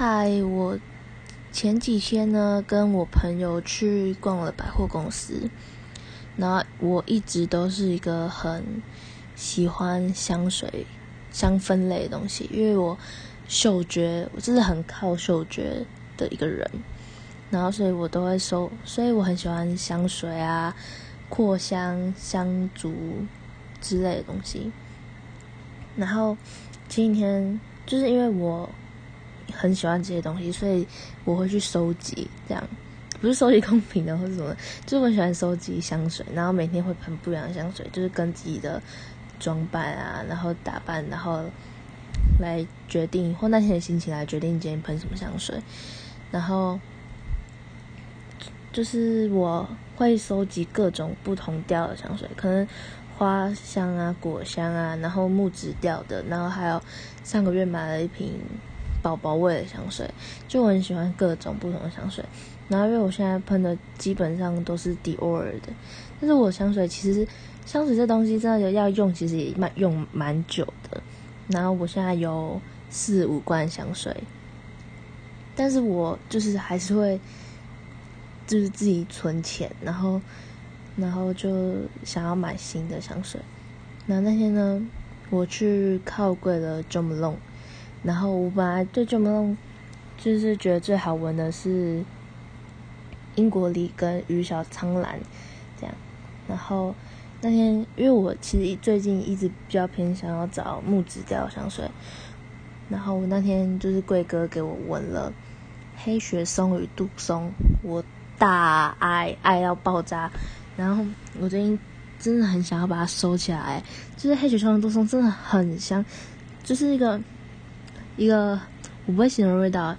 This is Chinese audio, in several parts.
嗨，我前几天呢跟我朋友去逛了百货公司，然后我一直都是一个很喜欢香水、香氛类的东西，因为我嗅觉我真的很靠嗅觉的一个人，然后所以我都会收，所以我很喜欢香水啊、扩香、香烛之类的东西。然后今天就是因为我。很喜欢这些东西，所以我会去收集。这样不是收集空瓶的或者什么，就是我喜欢收集香水，然后每天会喷不一样的香水，就是跟自己的装扮啊，然后打扮，然后来决定或那天的心情来决定今天喷什么香水。然后就是我会收集各种不同调的香水，可能花香啊、果香啊，然后木质调的，然后还有上个月买了一瓶。宝宝味的香水，就我很喜欢各种不同的香水。然后因为我现在喷的基本上都是迪奥尔的，但是我香水其实香水这东西真的要用，其实也蛮用蛮久的。然后我现在有四五罐香水，但是我就是还是会就是自己存钱，然后然后就想要买新的香水。那那天呢，我去靠柜了 Jo Malone。然后我本来对 Jo Malone 就是觉得最好闻的是英国梨跟鱼小苍兰这样。然后那天因为我其实最近一直比较偏想要找木质调香水，然后我那天就是贵哥给我闻了黑雪松与杜松，我大爱爱到爆炸。然后我最近真的很想要把它收起来，就是黑雪松与杜松真的很香，就是一个。一个我不会形容味道，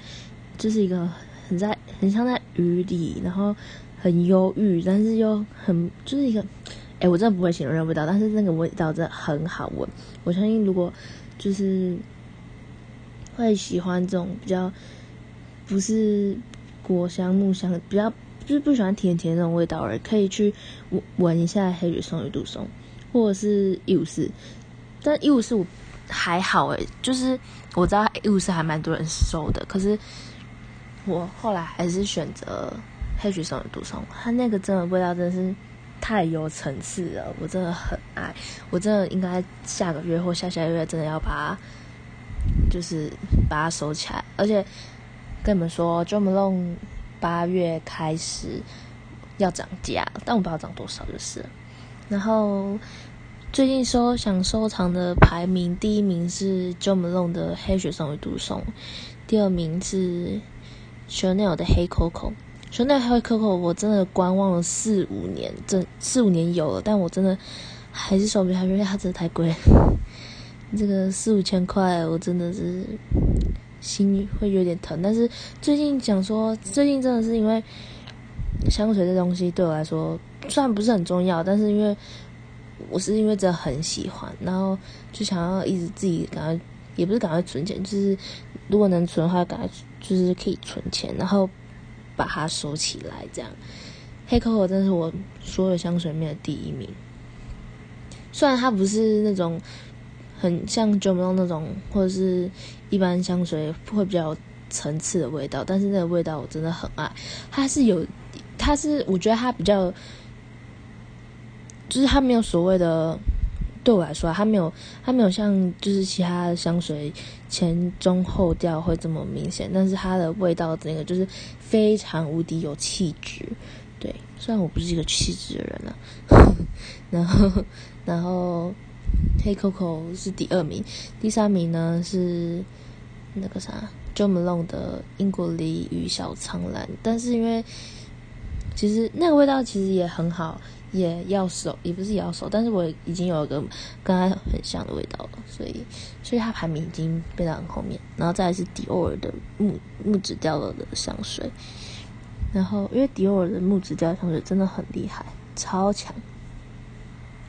就是一个很在很像在雨里，然后很忧郁，但是又很就是一个，哎，我真的不会形容那味道，但是那个味道真的很好闻。我相信如果就是会喜欢这种比较不是果香木香，比较就是不喜欢甜甜那种味道的，可以去闻闻一下黑雪松与杜松，或者是一五四，但一五四我。还好诶，就是我知道一五四还蛮多人收的，可是我后来还是选择黑橘松的杜松，它那个真的味道真的是太有层次了，我真的很爱，我真的应该下个月或下下个月真的要把它，就是把它收起来，而且跟你们说，Jo Malone 八月开始要涨价，但我不知道涨多少就是，然后。最近收想收藏的排名，第一名是 Jo Malone 的黑雪松与杜松，第二名是 Chanel 的黑 Coco。Chanel 黑 Coco 我真的观望了四五年，这四五年有了，但我真的还是收不下去，因为它真的太贵。这个四五千块，我真的是心会有点疼。但是最近讲说，最近真的是因为香水这东西对我来说虽然不是很重要，但是因为我是因为真的很喜欢，然后就想要一直自己赶快，也不是赶快存钱，就是如果能存的话，赶快就是可以存钱，然后把它收起来。这样，黑 coco 真是我所有香水里面的第一名。虽然它不是那种很像 j o m o 那种，或者是一般香水会比较层次的味道，但是那个味道我真的很爱。它是有，它是我觉得它比较。就是它没有所谓的，对我来说，它没有，它没有像就是其他的香水前中后调会这么明显，但是它的味道整个就是非常无敌有气质。对，虽然我不是一个气质的人啊，然后然后黑 coco 是第二名，第三名呢是那个啥 Jo Malone 的英国梨与小苍兰，但是因为其实那个味道其实也很好。也要熟，也不是也要熟，但是我已经有一个跟它很像的味道了，所以，所以它排名已经变到很后面。然后再是迪奥尔的木木质调的香水，然后因为迪奥尔的木质调香水真的很厉害，超强。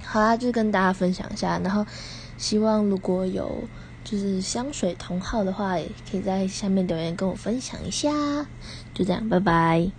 好啦，就跟大家分享一下，然后希望如果有就是香水同号的话，也可以在下面留言跟我分享一下。就这样，拜拜。